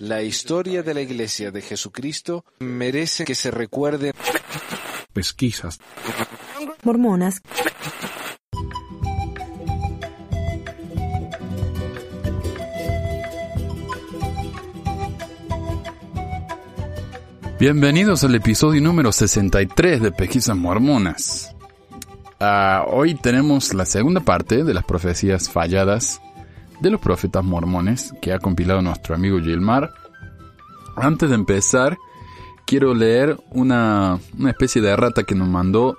La historia de la Iglesia de Jesucristo merece que se recuerde. Pesquisas. Mormonas. Bienvenidos al episodio número 63 de Pesquisas Mormonas. Ah, hoy tenemos la segunda parte de las profecías falladas de los profetas mormones que ha compilado nuestro amigo Gilmar. Antes de empezar, quiero leer una, una especie de errata que nos mandó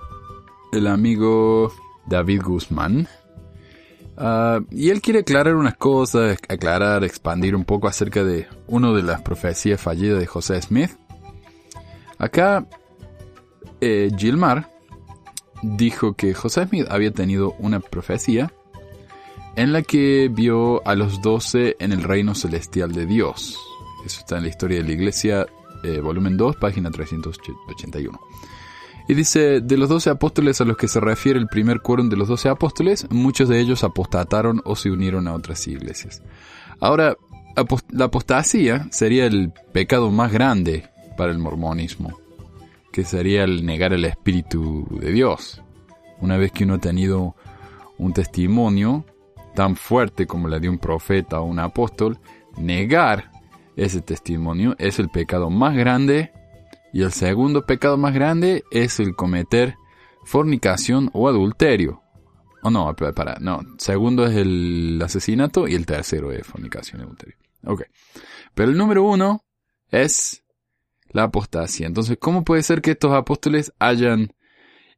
el amigo David Guzmán. Ah, y él quiere aclarar unas cosas, aclarar, expandir un poco acerca de una de las profecías fallidas de José Smith. Acá, eh, Gilmar dijo que José Smith había tenido una profecía en la que vio a los doce en el reino celestial de Dios. Eso está en la historia de la iglesia, eh, volumen 2, página 381. Y dice, de los doce apóstoles a los que se refiere el primer quórum de los doce apóstoles, muchos de ellos apostataron o se unieron a otras iglesias. Ahora, la apostasía sería el pecado más grande para el mormonismo, que sería el negar el Espíritu de Dios. Una vez que uno ha tenido un testimonio tan fuerte como la de un profeta o un apóstol, negar ese testimonio es el pecado más grande y el segundo pecado más grande es el cometer fornicación o adulterio. O no, para, no. Segundo es el asesinato y el tercero es fornicación y adulterio. Ok. Pero el número uno es la apostasía. Entonces, ¿cómo puede ser que estos apóstoles hayan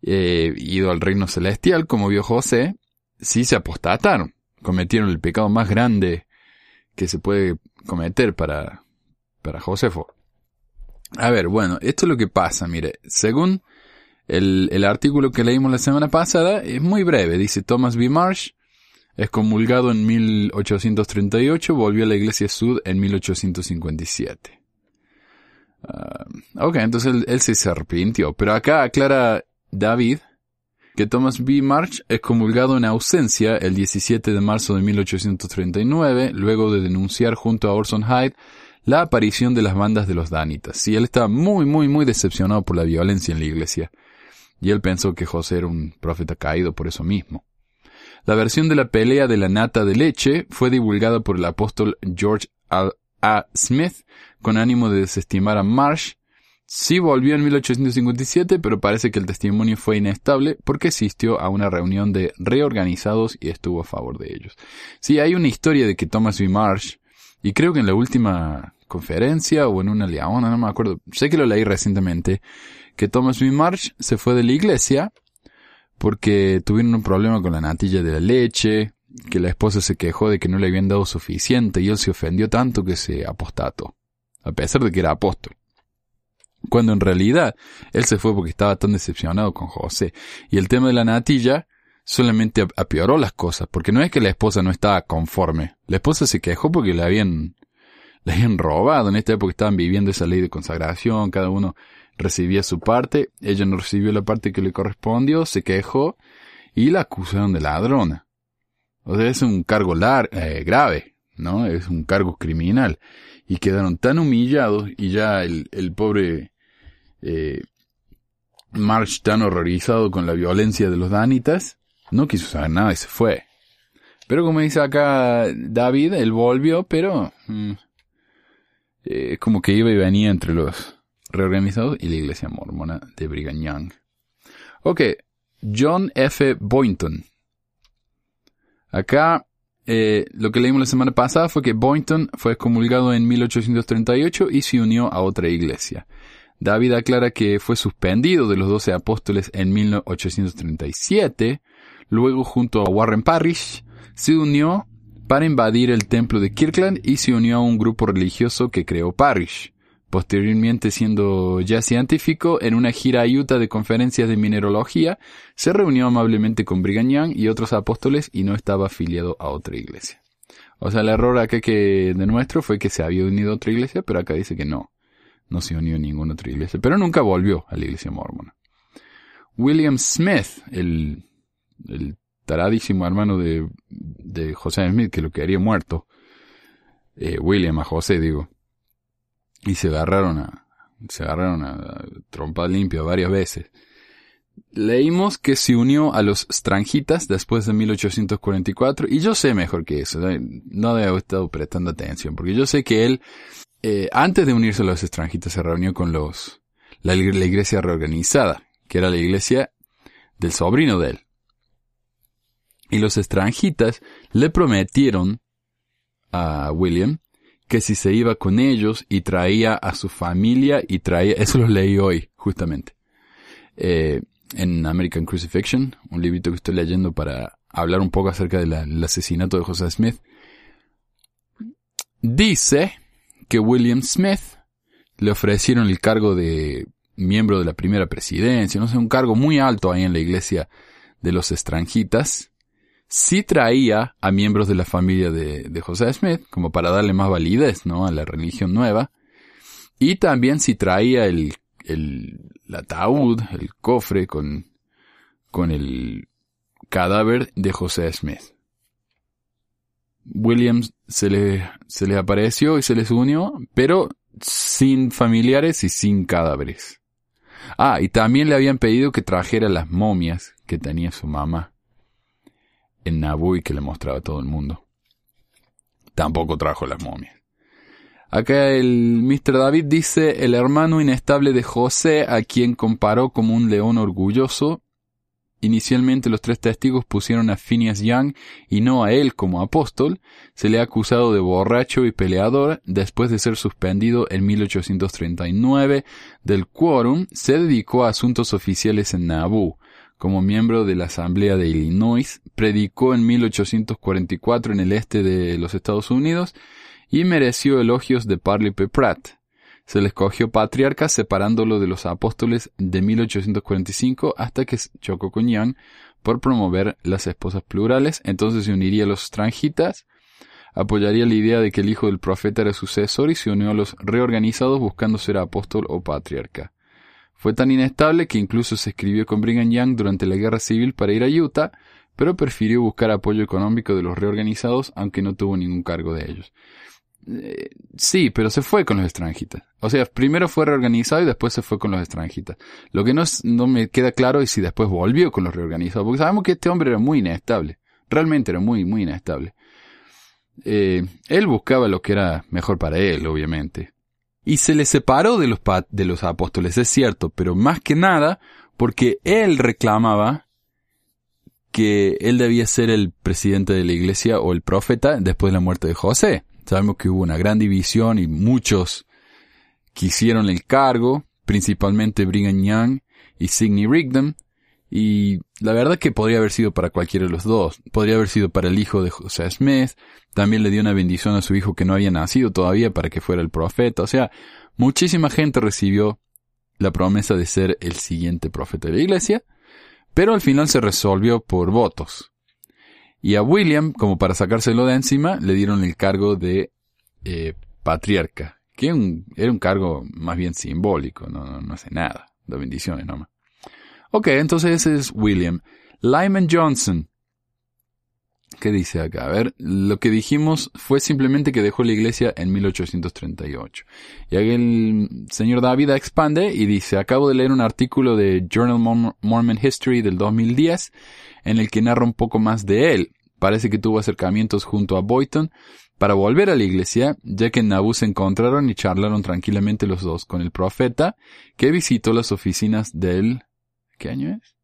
eh, ido al reino celestial, como vio José, si se apostataron? Cometieron el pecado más grande que se puede cometer para, para Josefo. A ver, bueno, esto es lo que pasa, mire, según el, el artículo que leímos la semana pasada, es muy breve, dice Thomas B. Marsh, excomulgado en 1838, volvió a la iglesia sud en 1857. Ah, ok, entonces él, se arrepintió. Pero acá aclara David que Thomas B. March es comulgado en ausencia el 17 de marzo de 1839, luego de denunciar junto a Orson Hyde la aparición de las bandas de los Danitas. Sí, él estaba muy, muy, muy decepcionado por la violencia en la iglesia. Y él pensó que José era un profeta caído por eso mismo. La versión de la pelea de la nata de leche fue divulgada por el apóstol George A. Smith con ánimo de desestimar a Marsh. Sí volvió en 1857, pero parece que el testimonio fue inestable porque asistió a una reunión de reorganizados y estuvo a favor de ellos. Sí, hay una historia de que Thomas B. Marsh, y creo que en la última conferencia o en una leona, no me acuerdo, sé que lo leí recientemente, que Thomas B. Marsh se fue de la iglesia porque tuvieron un problema con la natilla de la leche, que la esposa se quejó de que no le habían dado suficiente y él se ofendió tanto que se apostató a pesar de que era apóstol. Cuando en realidad él se fue porque estaba tan decepcionado con José. Y el tema de la natilla solamente apioró las cosas, porque no es que la esposa no estaba conforme. La esposa se quejó porque le habían, le habían robado. En esta época estaban viviendo esa ley de consagración, cada uno recibía su parte, ella no recibió la parte que le correspondió, se quejó y la acusaron de ladrona. O sea, es un cargo lar eh, grave, ¿no? Es un cargo criminal y quedaron tan humillados y ya el, el pobre eh, March tan horrorizado con la violencia de los danitas, no quiso saber nada y se fue. Pero como dice acá David, él volvió, pero mm, eh, como que iba y venía entre los reorganizados y la iglesia mormona de Brigham Young. Ok, John F. Boynton. Acá eh, lo que leímos la semana pasada fue que Boynton fue excomulgado en 1838 y se unió a otra iglesia. David aclara que fue suspendido de los doce apóstoles en 1837, luego junto a Warren Parrish se unió para invadir el templo de Kirkland y se unió a un grupo religioso que creó Parrish. Posteriormente, siendo ya científico, en una gira a Utah de conferencias de mineralogía, se reunió amablemente con Brigham Young y otros apóstoles y no estaba afiliado a otra iglesia. O sea, el error acá que de nuestro fue que se había unido a otra iglesia, pero acá dice que no, no se unió a ninguna otra iglesia, pero nunca volvió a la iglesia mormona. William Smith, el, el taradísimo hermano de, de José Smith, que lo quedaría muerto, eh, William, a José, digo. Y se agarraron a, se agarraron a trompa limpia varias veces. Leímos que se unió a los Strangitas después de 1844 y yo sé mejor que eso, no debo estado prestando atención, porque yo sé que él, eh, antes de unirse a los Strangitas, se reunió con los, la, iglesia reorganizada, que era la iglesia del sobrino de él. Y los Strangitas le prometieron a William que si se iba con ellos y traía a su familia y traía, eso lo leí hoy, justamente, eh, en American Crucifixion, un librito que estoy leyendo para hablar un poco acerca del asesinato de José Smith. Dice que William Smith le ofrecieron el cargo de miembro de la primera presidencia, no sé, un cargo muy alto ahí en la iglesia de los estranjitas, sí traía a miembros de la familia de, José Smith, como para darle más validez, ¿no? A la religión nueva. Y también sí traía el, el, ataúd, el cofre con, con el cadáver de José Smith. Williams se le, se le apareció y se les unió, pero sin familiares y sin cadáveres. Ah, y también le habían pedido que trajera las momias que tenía su mamá en Nabu y que le mostraba a todo el mundo. Tampoco trajo las momias. Acá el Mr. David dice el hermano inestable de José, a quien comparó como un león orgulloso. Inicialmente los tres testigos pusieron a Phineas Young y no a él como apóstol. Se le ha acusado de borracho y peleador. Después de ser suspendido en 1839 del quórum, se dedicó a asuntos oficiales en Nauvoo como miembro de la Asamblea de Illinois, predicó en 1844 en el este de los Estados Unidos y mereció elogios de Parley P. Pratt. Se le escogió patriarca separándolo de los apóstoles de 1845 hasta que chocó con Young por promover las esposas plurales, entonces se uniría a los strangitas, apoyaría la idea de que el hijo del profeta era sucesor y se unió a los reorganizados buscando ser apóstol o patriarca. Fue tan inestable que incluso se escribió con Brigham Young durante la guerra civil para ir a Utah, pero prefirió buscar apoyo económico de los reorganizados, aunque no tuvo ningún cargo de ellos. Eh, sí, pero se fue con los extranjitas. O sea, primero fue reorganizado y después se fue con los extranjitas. Lo que no, no me queda claro es si después volvió con los reorganizados, porque sabemos que este hombre era muy inestable. Realmente era muy, muy inestable. Eh, él buscaba lo que era mejor para él, obviamente. Y se le separó de los, de los apóstoles, es cierto, pero más que nada porque él reclamaba que él debía ser el presidente de la iglesia o el profeta después de la muerte de José. Sabemos que hubo una gran división y muchos quisieron el cargo, principalmente Brigham Young y Sidney Rigdon, y la verdad que podría haber sido para cualquiera de los dos. Podría haber sido para el hijo de José Smith. También le dio una bendición a su hijo que no había nacido todavía para que fuera el profeta. O sea, muchísima gente recibió la promesa de ser el siguiente profeta de la iglesia. Pero al final se resolvió por votos. Y a William, como para sacárselo de encima, le dieron el cargo de eh, patriarca. Que era un cargo más bien simbólico, no, no hace nada. De bendiciones nomás. Ok, entonces ese es William. Lyman Johnson. ¿Qué dice acá? A ver, lo que dijimos fue simplemente que dejó la iglesia en 1838. Y el señor David expande y dice, acabo de leer un artículo de Journal Mormon History del 2010 en el que narra un poco más de él. Parece que tuvo acercamientos junto a Boyton para volver a la iglesia, ya que en Nauvoo se encontraron y charlaron tranquilamente los dos con el profeta, que visitó las oficinas del ¿Qué año es?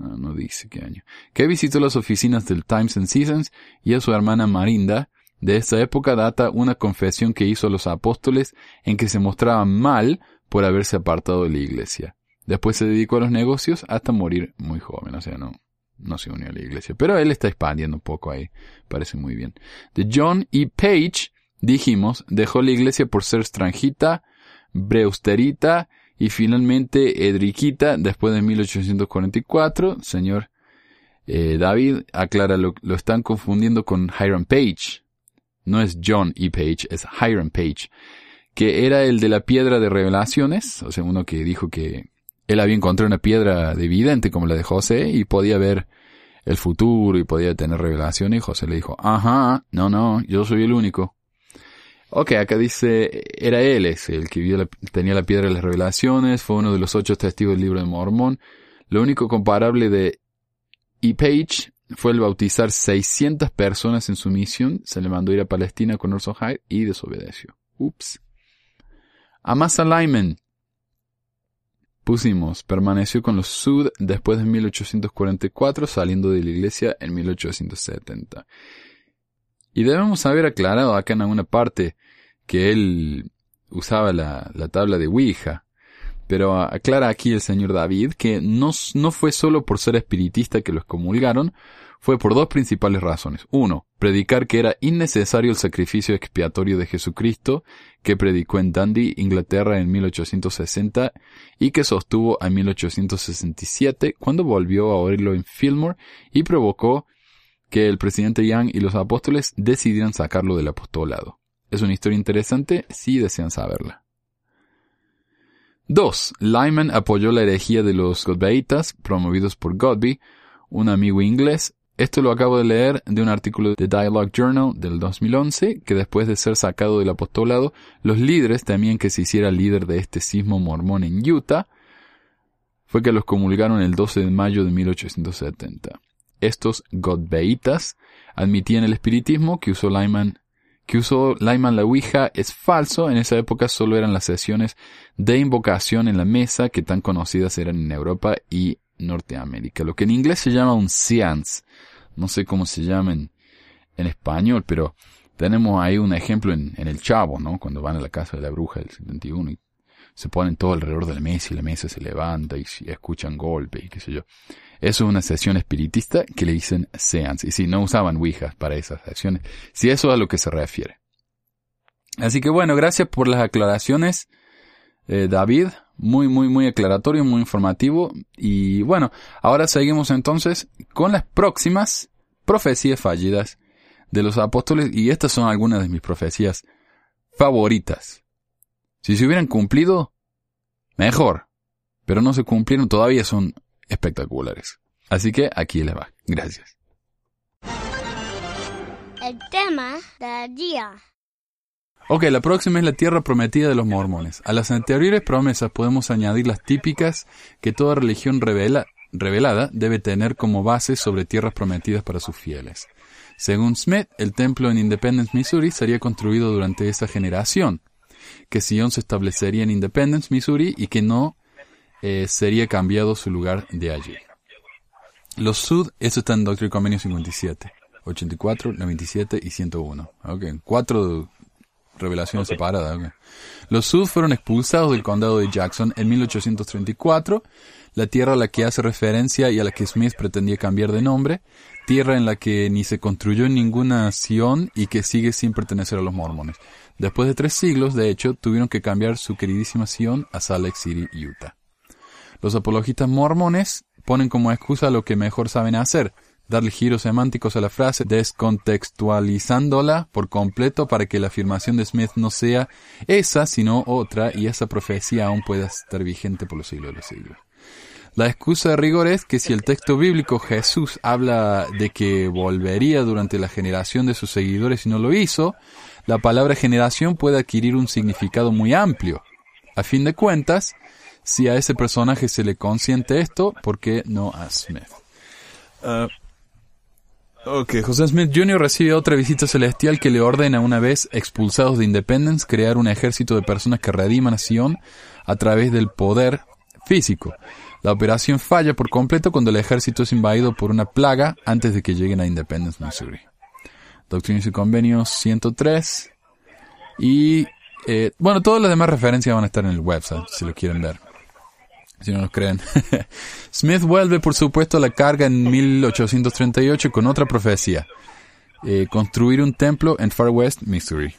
Ah, no dice qué año. Que visitó las oficinas del Times and Seasons y a su hermana Marinda. De esta época data una confesión que hizo a los apóstoles en que se mostraba mal por haberse apartado de la iglesia. Después se dedicó a los negocios hasta morir muy joven, o sea, no, no se unió a la iglesia. Pero él está expandiendo un poco ahí, parece muy bien. De John E. Page, dijimos, dejó la iglesia por ser extranjita, breusterita y finalmente Edriquita, después de 1844, señor eh, David aclara, lo, lo están confundiendo con Hiram Page. No es John E. Page, es Hiram Page, que era el de la piedra de revelaciones, o sea, uno que dijo que él había encontrado una piedra de vidente como la de José y podía ver el futuro y podía tener revelaciones. Y José le dijo, ajá, no, no, yo soy el único. Ok, acá dice, era él ese, el que vio la- tenía la piedra de las revelaciones, fue uno de los ocho testigos del libro de Mormón. Lo único comparable de E. Page fue el bautizar 600 personas en su misión, se le mandó ir a Palestina con Orson Hyde y desobedeció. Ups. Amasa Lyman. Pusimos, permaneció con los Sud después de 1844, saliendo de la iglesia en 1870. Y debemos haber aclarado acá en alguna parte que él usaba la, la tabla de Ouija. Pero aclara aquí el señor David que no, no fue solo por ser espiritista que lo excomulgaron, fue por dos principales razones. Uno, predicar que era innecesario el sacrificio expiatorio de Jesucristo, que predicó en Dundee, Inglaterra en 1860 y que sostuvo en 1867 cuando volvió a oírlo en Fillmore y provocó que el presidente Young y los apóstoles decidieran sacarlo del apostolado. Es una historia interesante si desean saberla. 2. Lyman apoyó la herejía de los Godbeitas, promovidos por Godby, un amigo inglés. Esto lo acabo de leer de un artículo de Dialogue Journal del 2011, que después de ser sacado del apostolado, los líderes temían que se hiciera líder de este sismo mormón en Utah. Fue que los comulgaron el 12 de mayo de 1870. Estos Godbeitas admitían el espiritismo que usó Lyman que usó Lyman la Ouija es falso. En esa época solo eran las sesiones de invocación en la mesa que tan conocidas eran en Europa y Norteamérica. Lo que en inglés se llama un seance. No sé cómo se llama en, español, pero tenemos ahí un ejemplo en, en el Chavo, ¿no? Cuando van a la casa de la bruja del 71 y se ponen todo alrededor de la mesa y la mesa se levanta y, escuchan golpes y qué sé yo. Eso es una sesión espiritista que le dicen seance. Y si no usaban Ouijas para esas sesiones, si eso es a lo que se refiere. Así que bueno, gracias por las aclaraciones, eh, David. Muy, muy, muy aclaratorio, muy informativo. Y bueno, ahora seguimos entonces con las próximas profecías fallidas de los apóstoles. Y estas son algunas de mis profecías favoritas. Si se hubieran cumplido, mejor. Pero no se cumplieron, todavía son espectaculares. Así que aquí les va. Gracias. El tema del día. Ok, la próxima es la tierra prometida de los mormones. A las anteriores promesas podemos añadir las típicas que toda religión revela, revelada debe tener como base sobre tierras prometidas para sus fieles. Según Smith, el templo en Independence, Missouri, sería construido durante esa generación, que Sion se establecería en Independence, Missouri, y que no eh, sería cambiado su lugar de allí. Los Sud, eso está en Doctrina y Convenio 57, 84, 97 y 101. Ok, cuatro revelaciones Ok. separadas. ok. Los Sud fueron expulsados del condado de Jackson en 1834, la tierra a la que hace referencia y a la que Smith pretendía cambiar de nombre, tierra en la que ni se construyó ninguna nación y que sigue sin pertenecer a los mormones. Después de tres siglos, de hecho, tuvieron que cambiar su queridísima Sion a Salt Lake City, Utah. Los apologistas mormones ponen como excusa lo que mejor saben hacer, darle giros semánticos a la frase, descontextualizándola por completo para que la afirmación de Smith no sea esa, sino otra, y esa profecía aún pueda estar vigente por los siglos de los siglos. La excusa de rigor es que si el texto bíblico Jesús habla de que volvería durante la generación de sus seguidores y no lo hizo, la palabra generación puede adquirir un significado muy amplio. A fin de cuentas, si a ese personaje se le consiente esto, ¿por qué no a Smith? Ah, ok, José Smith Jr. recibe otra visita celestial que le ordena una vez expulsados de Independence crear un ejército de personas que rediman a Sion a través del poder físico. La operación falla por completo cuando el ejército es invadido por una plaga antes de que lleguen a Independence, Missouri. Doctrinas y Convenios 103. Y, eh, bueno, todas las demás referencias van a estar en el website, si lo quieren ver. Si no nos creen. Smith vuelve, por supuesto, a la carga en 1838 con otra profecía. Eh, construir un templo en Far West, Missouri.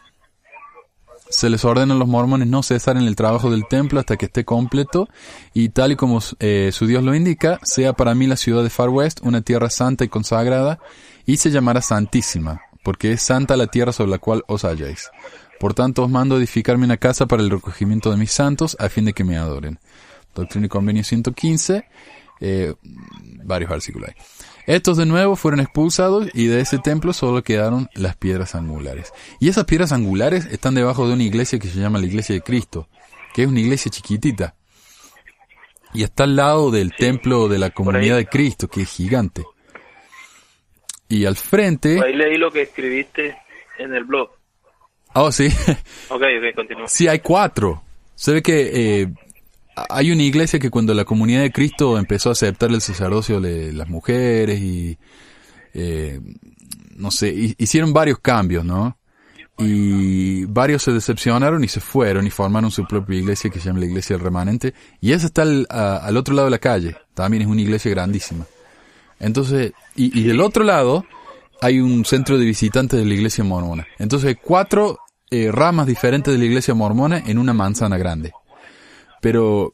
Se les ordena a los mormones no cesar en el trabajo del templo hasta que esté completo y tal y como eh, su Dios lo indica, sea para mí la ciudad de Far West una tierra santa y consagrada y se llamará santísima, porque es santa la tierra sobre la cual os halláis. Por tanto os mando a edificarme una casa para el recogimiento de mis santos a fin de que me adoren. Doctrina y Convenio 115. Eh, varios versículos ahí. Estos de nuevo fueron expulsados y de ese templo solo quedaron las piedras angulares. Y esas piedras angulares están debajo de una iglesia que se llama la iglesia de Cristo, que es una iglesia chiquitita. Y está al lado del templo de la comunidad de Cristo, que es gigante. Y al frente... Ahí leí lo que escribiste en el blog. Oh, sí. Ok, ok, continúa. Sí, hay cuatro. Se ve que eh, hay una iglesia que cuando la comunidad de Cristo empezó a aceptar el sacerdocio de las mujeres y, eh, no sé, hi- hicieron varios cambios, ¿no? Y varios se decepcionaron y se fueron y formaron su propia iglesia que se llama la Iglesia del Remanente. Y esa está al, a- al otro lado de la calle. También es una iglesia grandísima. Entonces, y, y del otro lado hay un centro de visitantes de la iglesia mormona. Entonces, cuatro eh, ramas diferentes de la iglesia mormona en una manzana grande. Pero,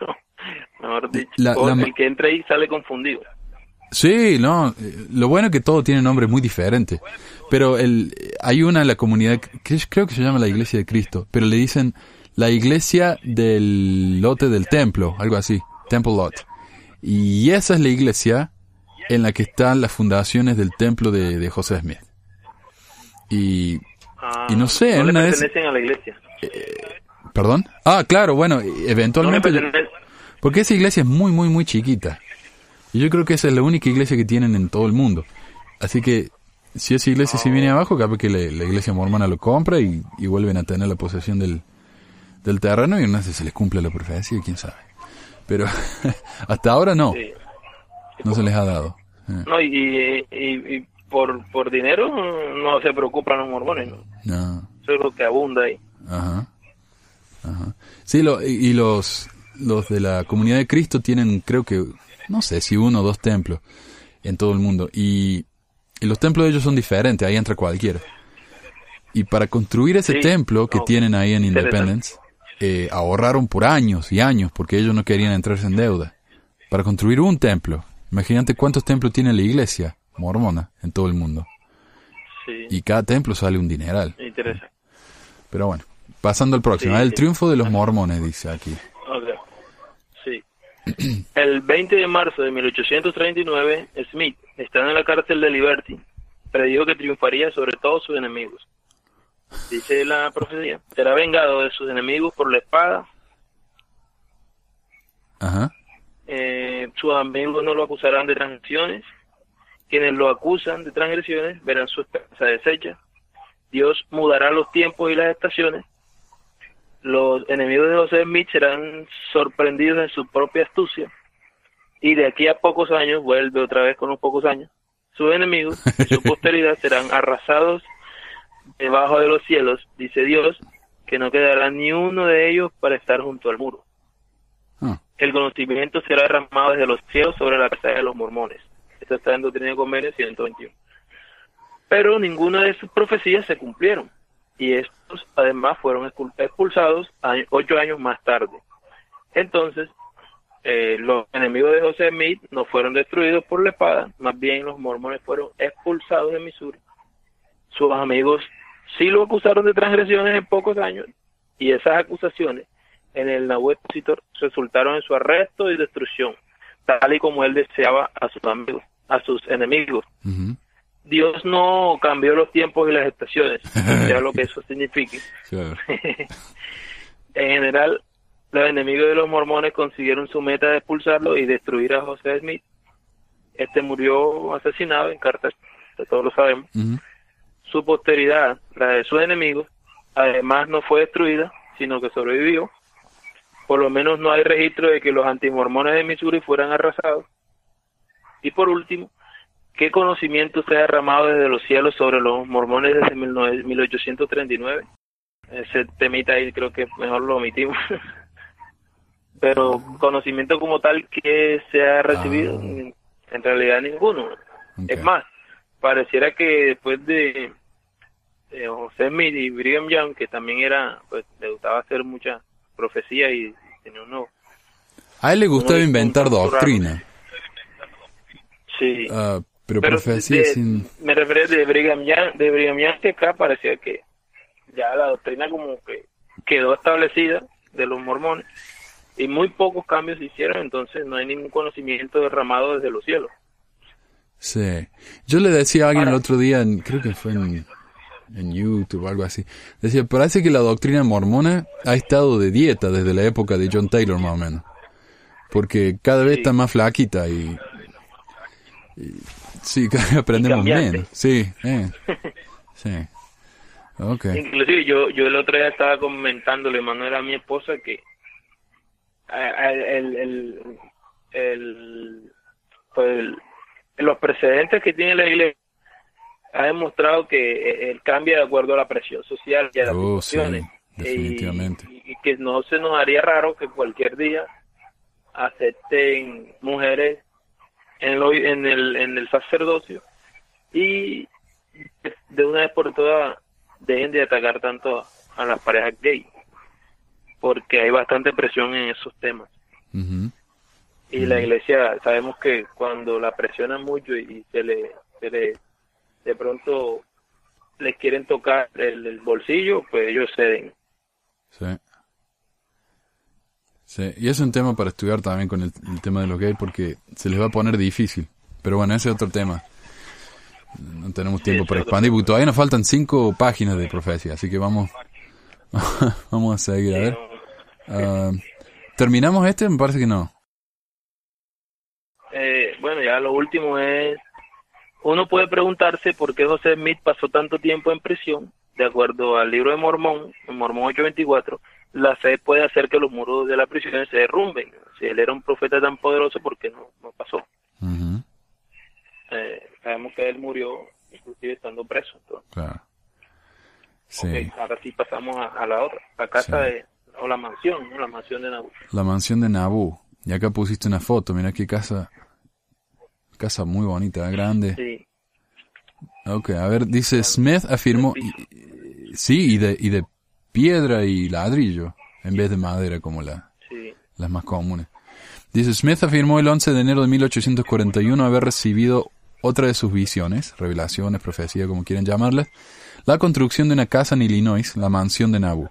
Mejor dicho, La- la el que entra ahí sale confundido. sí, no, eh, lo bueno es que todo tiene nombres muy diferentes. Pero el, hay una en la comunidad, que creo que se llama la iglesia de Cristo, pero le dicen la iglesia del lote del templo, algo así, Temple Lot. Y esa es la iglesia en la que están las fundaciones del templo de, de José Smith. Y, Ah, Y no sé, en no le una pertenecen a la iglesia. perdón. Ah, claro, bueno, No le eventualmente... pertenecen. Porque esa iglesia es muy, muy, muy chiquita. Y yo creo que esa es la única iglesia que tienen en todo el mundo. Así que, si esa iglesia se viene abajo, capaz que la, la iglesia mormona lo compra y, y vuelven a tener la posesión del, del terreno y no sé si se les cumple la profecía, quién sabe. Pero hasta ahora no, Sí. No se les ha dado. Eh, No, y, y, y por, por dinero no se preocupan los mormones, ¿no? No, Eso es lo que abunda ahí. ajá, ajá. Sí, lo, y, los, los de la comunidad de Cristo tienen, creo que, no sé si uno o dos templos en todo el mundo. Y, y los templos de ellos son diferentes, ahí entra cualquiera. Y para construir ese Sí, templo que no, tienen ahí en. Independence, eh, ahorraron por años y años porque ellos no querían entrarse en deuda. Para construir un templo, imagínate cuántos templos tiene la iglesia mormona en todo el mundo. Sí, Y cada templo sale un dineral. interesante. Pero bueno, pasando al próximo. Sí, el sí. triunfo de los mormones, dice aquí. Ok. Sí. El 20 de marzo de 1839, Smith, estando en la cárcel de Liberty, predijo que triunfaría sobre todos sus enemigos. Dice la profecía, será vengado de sus enemigos por la espada, Ajá. Eh, sus amigos no lo acusarán de transgresiones, quienes lo acusan de transgresiones verán su esperanza deshecha, Dios mudará los tiempos y las estaciones, los enemigos de José Smith serán sorprendidos en su propia astucia, y de aquí a pocos años, vuelve otra vez con unos pocos años, sus enemigos y su posteridad serán arrasados debajo de los cielos, dice Dios, que no quedará ni uno de ellos para estar junto al muro el conocimiento será derramado desde los cielos sobre la casa de los mormones. Esto está en Doctrina Convenio 121. Pero ninguna de sus profecías se cumplieron. Y estos además fueron expul- expulsados ocho años más tarde. Entonces, eh, los enemigos de José Smith no fueron destruidos por la espada, más bien los mormones fueron expulsados de Missouri. Sus amigos sí lo acusaron de transgresiones en pocos años, y esas acusaciones en el Nahuel resultaron en su arresto y destrucción, tal y como él deseaba a sus amigos, a sus enemigos. Dios no cambió los tiempos y las estaciones, sea lo que eso signifique. Claro. En general, los enemigos de los mormones consiguieron su meta de expulsarlo y destruir a José Smith. Este murió asesinado en Carter, todos lo sabemos. Su posteridad, la de sus enemigos, además no fue destruida, sino que sobrevivió. Por lo menos no hay registro de que los antimormones de Missouri fueran arrasados. Y por último, ¿qué conocimiento se ha derramado desde los cielos sobre los mormones desde 19 1839? Ese temita ahí creo que mejor lo omitimos. Pero conocimiento como tal que se ha recibido, Ah. en realidad ninguno. Es más, pareciera que después de, de José Smith y Brigham Young, que también era, pues le gustaba hacer muchas profecías y tenía uno, A él le gustaba inventar doctrina. sí. Ah, pero, Pero profecía de- sin... me refería de Brigham Young, de Brigham Young que acá parecía que ya la doctrina como que quedó establecida de los mormones y muy pocos cambios se hicieron, entonces no hay ningún conocimiento derramado desde los cielos. Sí. Yo le decía a alguien el otro día, en- creo que fue en, en YouTube o algo así, decía, parece que la doctrina mormona ha estado de dieta desde la época de John Taylor más o menos. Porque cada vez está más flaquita y, y- sí, cada vez aprendemos menos. Sí, eh, sí. Ok. Inclusive yo, yo el otro día estaba comentándole, Manuel, a mi esposa que el, el, el- pues, el- los precedentes que tiene la iglesia ha demostrado que él cambia de acuerdo a la presión social y a las Oh, sí, definitivamente. Y, y que no se nos haría raro que cualquier día acepten mujeres en, lo- en, el, en el sacerdocio y de una vez por todas dejen de atacar tanto a, las parejas gay porque hay bastante presión en esos temas. Y la iglesia sabemos que cuando la presionan mucho y se le, se le de pronto les quieren tocar el, el bolsillo pues ellos ceden Sí. Sí, y es un tema para estudiar también con el, el tema de los gays porque se les va a poner difícil. Pero bueno, ese es otro tema. No tenemos tiempo para expandir porque todavía nos faltan cinco páginas de profecía, así que vamos, vamos a seguir. A ver. Ah, ¿Terminamos este? Me parece que no. Eh, bueno, ya lo último es, uno puede preguntarse por qué José Smith pasó tanto tiempo en prisión. De acuerdo al libro de Mormón, en Mormón 824, la fe puede hacer que los muros de la prisión se derrumben. Si él era un profeta tan poderoso, ¿por qué no, no pasó? Eh, sabemos que él murió inclusive estando preso. Entonces, claro. Sí. ahora sí pasamos a, a la otra, la casa Sí. de, o la mansión, ¿no? la mansión de Nabu. La mansión de Nabú. Y acá pusiste una foto, mira qué casa. Casa muy bonita, grande. Sí, Ok, a ver, dice Smith afirmó, y- y- sí, y de, y de piedra y ladrillo, en vez de madera como la, sí. las más comunes. Dice, Smith afirmó el 11 de enero de 1841 haber recibido otra de sus visiones, revelaciones, profecía, como quieran llamarlas, la construcción de una casa en Illinois, la mansión de Nabu.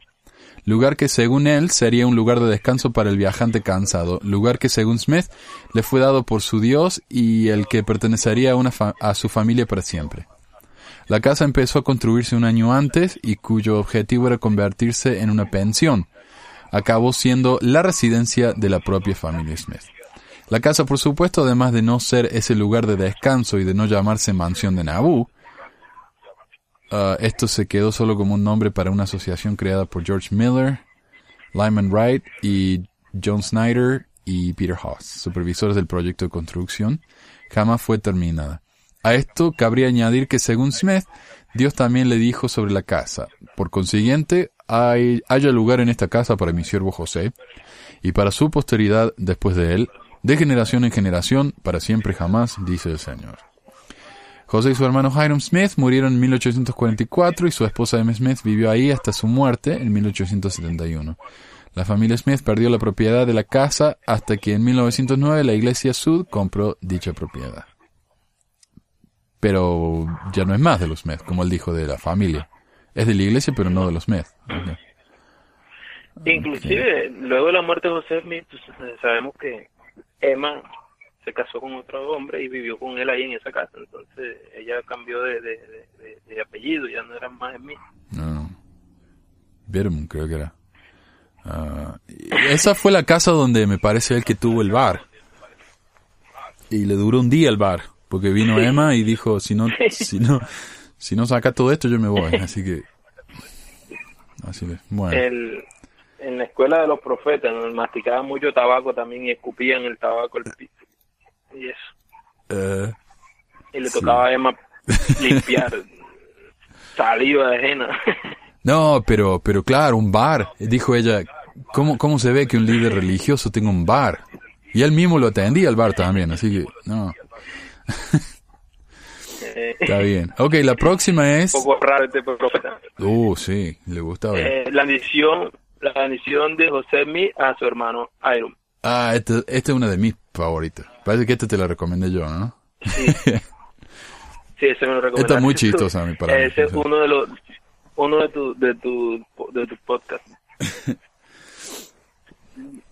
Lugar que según él sería un lugar de descanso para el viajante cansado, lugar que según Smith le fue dado por su Dios y el que pertenecería a, su familia para siempre. La casa empezó a construirse un año antes y cuyo objetivo era convertirse en una pensión. Acabó siendo la residencia de la propia familia Smith. La casa, por supuesto, además de no ser ese lugar de descanso y de no llamarse mansión de Naboo, ah, esto se quedó solo como un nombre para una asociación creada por George Miller, Lyman Wright y John Snyder y Peter Haas, supervisores del proyecto de construcción, jamás fue terminada. A esto cabría añadir que según Smith, Dios también le dijo sobre la casa. Por consiguiente, hay, haya lugar en esta casa para mi siervo José, y para su posteridad después de él, de generación en generación, para siempre jamás, dice el Señor. José y su hermano Hiram Smith murieron en 1844 y su esposa M. Smith vivió ahí hasta su muerte en 1871. La familia Smith perdió la propiedad de la casa hasta que en 1909 la iglesia Sud compró dicha propiedad. Pero ya no es más de los Smith, como él dijo de la familia. Es de la iglesia, pero no de los Smith. Ok. Inclusive, luego de la muerte de José Smith, pues, sabemos que Emma se casó con otro hombre y vivió con él ahí en esa casa. Entonces, ella cambió de, de, de- de- apellido, ya no era más Smith. No. Birman, creo que era. Y esa fue la casa donde me parece él que tuvo el bar. Y le duró un día el bar. Porque vino Emma y dijo, si no, si no, si no saca todo esto, yo me voy. Así que... Así es. Bueno. El, en la escuela de los profetas, ¿no? masticaban mucho tabaco también y escupían el tabaco al piso. Y eso. Eh, Y le Sí. tocaba a Emma limpiar saliva ajena. no, pero, pero claro, un bar. Dijo ella, ¿cómo, ¿cómo se ve que un líder religioso tenga un bar? Y él mismo lo atendía al bar también, así que, no, Eh, está bien. Ok, la próxima es... un poco raro este profeta. Uh, sí, le gustaba. Eh, la bendición la de José Smith a su hermano Iron. Ah, esta esta es una de mis favoritas. Parece que esta te la recomendé yo, ¿no? Sí. Sí, ese me lo recomendaste Esta es muy chistosa a mí, para Ese es uno de los uno de tu de tu de tu podcast.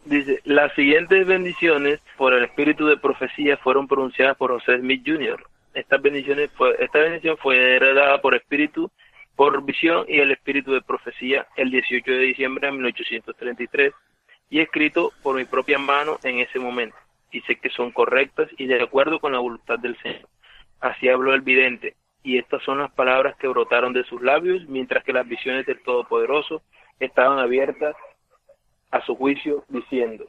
Dice, las siguientes bendiciones por el espíritu de profecía fueron pronunciadas por José Smith Jr. Estas bendiciones fue, esta bendición fue heredada por espíritu, por visión y el espíritu de profecía el 18 de diciembre de 1833 y escrito por mi propia mano en ese momento. Y sé que son correctas y de acuerdo con la voluntad del Señor. Así habló el vidente, y estas son las palabras que brotaron de sus labios, mientras que las visiones del Todopoderoso estaban abiertas a su juicio, diciendo,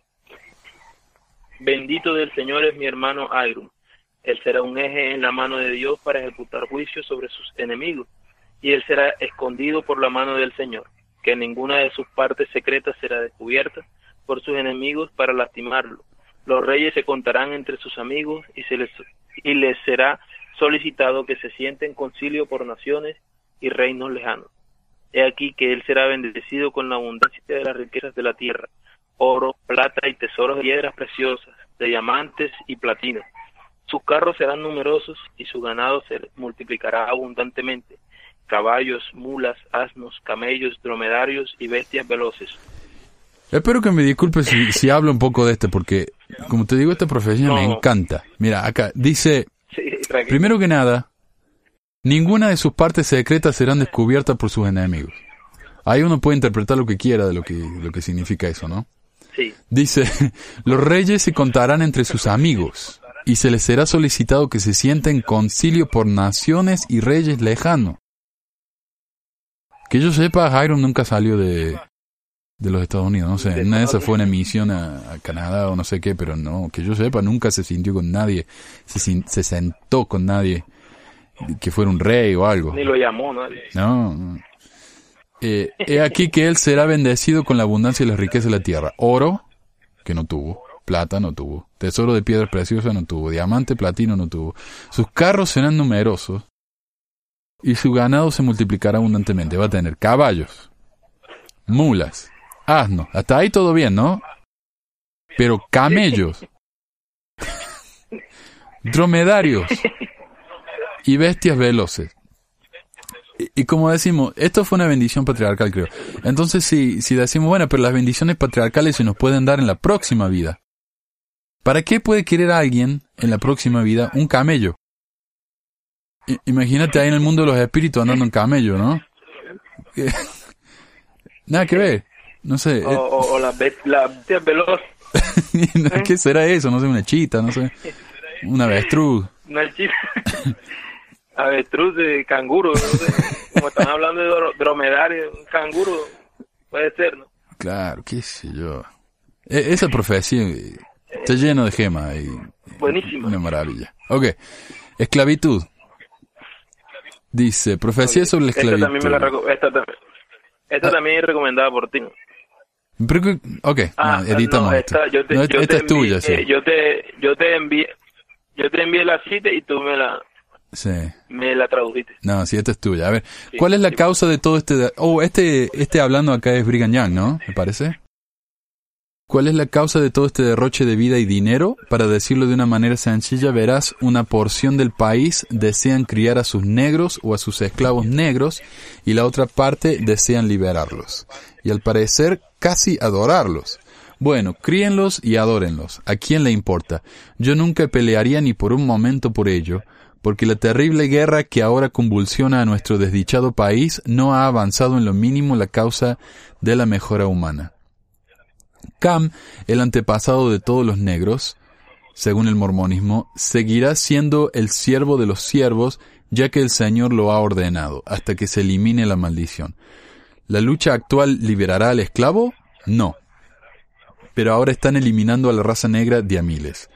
Bendito del Señor es mi hermano Iron. Él será un eje en la mano de Dios para ejecutar juicio sobre sus enemigos, y él será escondido por la mano del Señor, que ninguna de sus partes secretas será descubierta por sus enemigos para lastimarlo. Los reyes se contarán entre sus amigos y, se les, y les será solicitado que se sienten concilio por naciones y reinos lejanos. He aquí que él será bendecido con la abundancia de las riquezas de la tierra, oro, plata y tesoros de piedras preciosas, de diamantes y platino. Sus carros serán numerosos y su ganado se multiplicará abundantemente, caballos, mulas, asnos, camellos, dromedarios y bestias veloces. Espero que me disculpe si, si hablo un poco de este, porque, como te digo, esta profesión me encanta. Mira, acá dice, primero que nada, Ninguna de sus partes secretas serán descubiertas por sus enemigos. Ahí uno puede interpretar lo que quiera de lo que, lo que significa eso, ¿no? Sí. Dice, los reyes se contarán entre sus amigos, y se les será solicitado que se sienten concilio por naciones y reyes lejanos. Que yo sepa, Jairo nunca salió de, de los Estados Unidos, no sé, una de esas fue una misión a, Canadá o no sé qué, pero no, que yo sepa, nunca se sintió con nadie, se, se sentó con nadie que fuera un rey o algo. Ni lo llamó nadie. No. Eh, he aquí que él será bendecido con la abundancia y la riqueza de la tierra. Oro, que no tuvo. Plata no tuvo. Tesoro de piedras preciosas no tuvo. Diamante, platino no tuvo. Sus carros serán numerosos. Y su ganado se multiplicará abundantemente. Va a tener caballos, mulas, asnos. Hasta ahí todo bien, ¿no? Pero camellos, dromedarios, y bestias veloces. Y, como decimos, esto fue una bendición patriarcal, creo. Entonces, si, si decimos, bueno, pero las bendiciones patriarcales se nos pueden dar en la próxima vida. ¿Para qué puede querer alguien en la próxima vida un camello? imagínate ahí en el mundo de los espíritus andando en camello, ¿no? Nada que ver. No sé. O, las bestias veloces. ¿Qué será eso? No sé, una chita, no sé. Una avestruz. Una chita. avestruz de canguro, como están hablando de dromedario, un canguro, puede ser, ¿no? Claro, qué sé yo. E, esa profecía está llena de gemas y Buenísimo. Una maravilla. Ok, esclavitud. Dice, profecía sobre la esclavitud. Esta también, me la esta, esta ah. también es recomendada por ti. Ok, ah, editamos esta, esta es tuya, sí. Yo te, yo te envié, yo te envié la cita y tú me la, Sí. Me la tradujiste. No, sí, esta es tuya. A ver, ¿cuál es la causa de todo este... Oh, este, este hablando acá es Brigham Young, ¿no? Me parece. ¿Cuál es la causa de todo este derroche de vida y dinero? Para decirlo de una manera sencilla, verás, una porción del país desean criar a sus negros o a sus esclavos negros y la otra parte desean liberarlos. Y al parecer casi adorarlos. Bueno, críenlos y adórenlos. ¿A quién le importa? Yo nunca pelearía ni por un momento por ello, porque la terrible guerra que ahora convulsiona a nuestro desdichado país no ha avanzado en lo mínimo la causa de la mejora humana. Cam, el antepasado de todos los negros, según el mormonismo, seguirá siendo el siervo de los siervos, ya que el Señor lo ha ordenado, hasta que se elimine la maldición. ¿La lucha actual liberará al esclavo? No. Pero ahora están eliminando a la raza negra de a miles.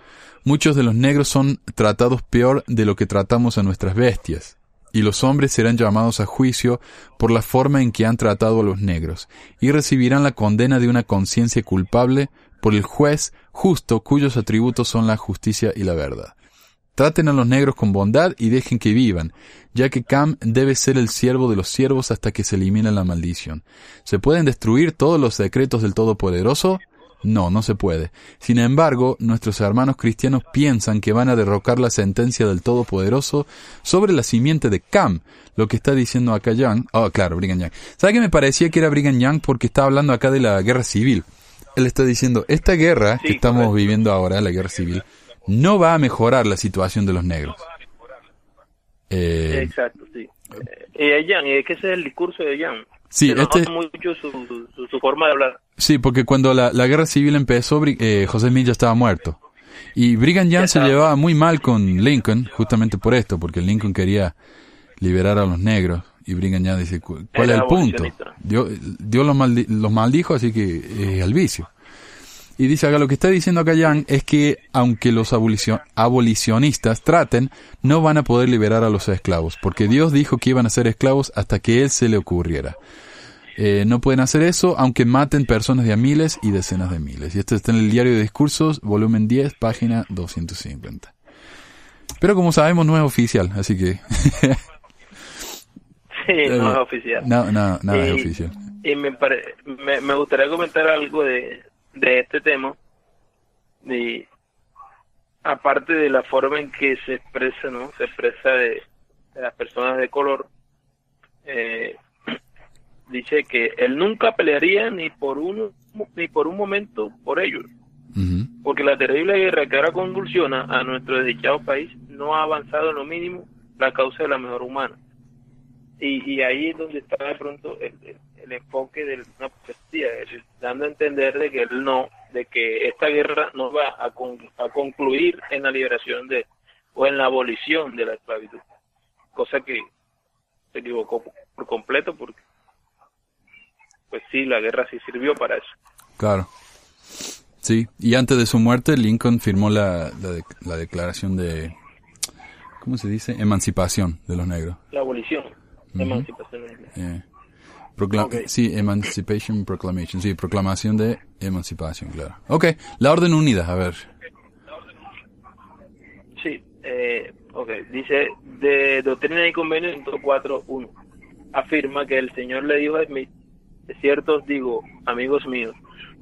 Muchos de los negros son tratados peor de lo que tratamos a nuestras bestias, y los hombres serán llamados a juicio por la forma en que han tratado a los negros, y recibirán la condena de una conciencia culpable por el juez justo cuyos atributos son la justicia y la verdad. Traten a los negros con bondad y dejen que vivan, ya que Cam debe ser el siervo de los siervos hasta que se elimine la maldición. ¿Se pueden destruir todos los secretos del Todopoderoso? No, no se puede. Sin embargo, nuestros hermanos cristianos piensan que van a derrocar la sentencia del Todopoderoso sobre la simiente de Cam, lo que está diciendo acá Young. Oh, claro, Brigham Young. ¿Sabe que me parecía que era Brigham Young porque está hablando acá de la guerra civil? él está diciendo, esta guerra que estamos viviendo ahora, la guerra civil, no va a mejorar la situación de los negros. Eh, Exacto, sí. Eh, y Jan, y es que ese es el discurso de Jan. Sí, Se este- mucho su, su, su forma de hablar. sí, porque cuando la, la guerra civil empezó, eh, José Smith ya estaba muerto. Y Brigham Young se llevaba muy mal con Lincoln, justamente por esto, porque Lincoln quería liberar a los negros. Y Brigham Young dice, "Cu- ¿cuál Era es el punto? Dios, Dios los, maldi- los maldijo, así que es el vicio. Y dice acá, lo que está diciendo acá Young es que aunque los abolicio- abolicionistas traten, no van a poder liberar a los esclavos, porque Dios dijo que iban a ser esclavos hasta que Él se le ocurriera. Eh, no pueden hacer eso aunque maten personas de a miles y decenas de miles. Y esto está en el diario de discursos, volumen 10, página 250. Pero como sabemos no es oficial, así que Sí, no es oficial. no, no, nada es oficial. Y me, pare- me, me gustaría comentar algo de, de este tema. Y aparte de la forma en que se expresa, ¿no? Se expresa de, de las personas de color. eh, dice que él nunca pelearía ni por uno ni por un momento por ellos, porque la terrible guerra que ahora convulsiona a nuestro desdichado país no ha avanzado en lo mínimo la causa de la mejor humana. Y, y ahí es donde está de pronto el, el- el enfoque de una profecía, es decir, dando a entender de que él no, de que esta guerra no va a, con- a concluir en la liberación de, o en la abolición de la esclavitud. Cosa que se equivocó por completo porque, pues sí, la guerra sí sirvió para eso. Claro. Sí, y antes de su muerte, Lincoln firmó la, la, de- la declaración de, ¿cómo se dice? Emancipación de los negros. La abolición, la emancipación. Eh, procla-. Sí, Emancipation Proclamation, sí, proclamación de emancipación, claro. Ok, la Orden Unida, a ver. Sí, eh, ok. Dice, de Doctrina y Convenio 104.1, afirma que el Señor le dijo a Smith, de cierto os digo, amigos míos,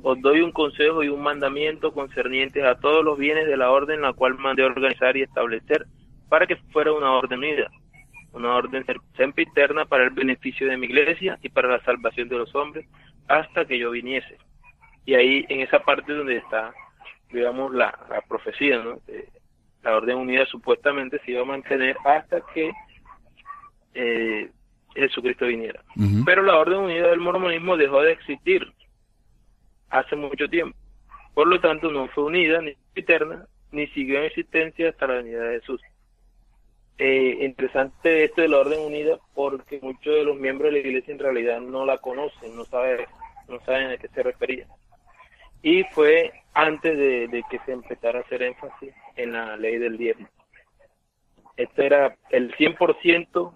os doy un consejo y un mandamiento concernientes a todos los bienes de la orden la cual mandé organizar y establecer para que fuera una orden unida, una orden sempiterna para el beneficio de mi iglesia y para la salvación de los hombres hasta que yo viniese. Y ahí en esa parte donde está, digamos, la, la profecía, ¿no? De- la orden unida supuestamente se iba a mantener hasta que eh, Jesucristo viniera. Pero la orden unida del mormonismo dejó de existir hace mucho tiempo. Por lo tanto, no fue unida ni eterna, ni siguió en existencia hasta la venida de Jesús. Eh, interesante esto de la orden unida porque muchos de los miembros de la iglesia en realidad no la conocen, no saben, no saben a qué se refería. Y fue antes de, de que se empezara a hacer énfasis en la ley del diezmo. Este era el 100%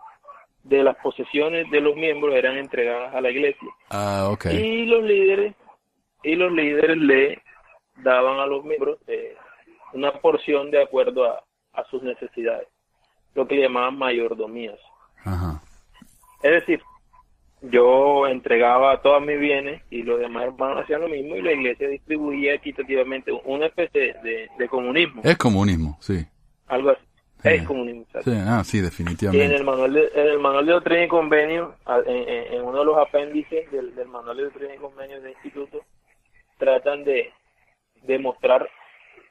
de las posesiones de los miembros eran entregadas a la iglesia Ah, ok. y los líderes y los líderes le daban a los miembros eh, una porción de acuerdo a, a sus necesidades, lo que le llamaban mayordomías. Ajá. Es decir, yo entregaba todos mis bienes y los demás hermanos hacían lo mismo y la iglesia distribuía equitativamente una especie de, de comunismo, Es comunismo, sí. algo así. Sí. Es comunismo. Sí, ah, sí, Y en definitivamente. el manual de, en el manual de doctrina y convenio, en, en- en uno de los apéndices del, del manual de doctrina y convenio del instituto, tratan de demostrar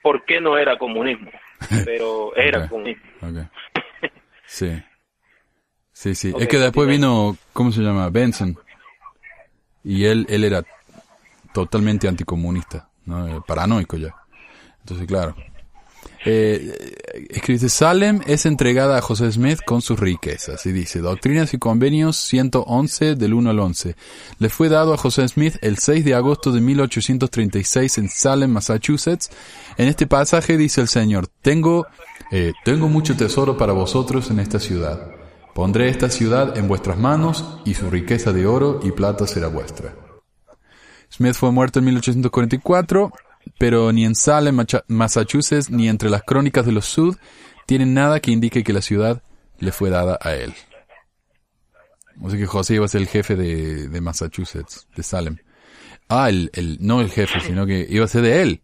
por qué no era comunismo, pero era comunismo. Ok. Sí. Sí, sí. Es que después vino, ¿cómo se llama? Benson. Y él, él era totalmente anticomunista, ¿no? Paranoico ya. Entonces, claro. Eh, Salem es entregada a José Smith con sus riquezas. Y dice, Doctrinas y Convenios 111 del 1 al 11. Le fue dado a José Smith el 6 de agosto de 1836 en Salem, Massachusetts. En este pasaje dice el Señor, tengo, eh, tengo mucho tesoro para vosotros en esta ciudad. Pondré esta ciudad en vuestras manos y su riqueza de oro y plata será vuestra. Smith fue muerto en 1844, pero ni en Salem, Massachusetts, ni entre las crónicas de los Sud tienen nada que indique que la ciudad le fue dada a él. O sea que José iba a ser el jefe de, de Massachusetts, de Salem. Ah, el, el, no el jefe, sino que iba a ser de él.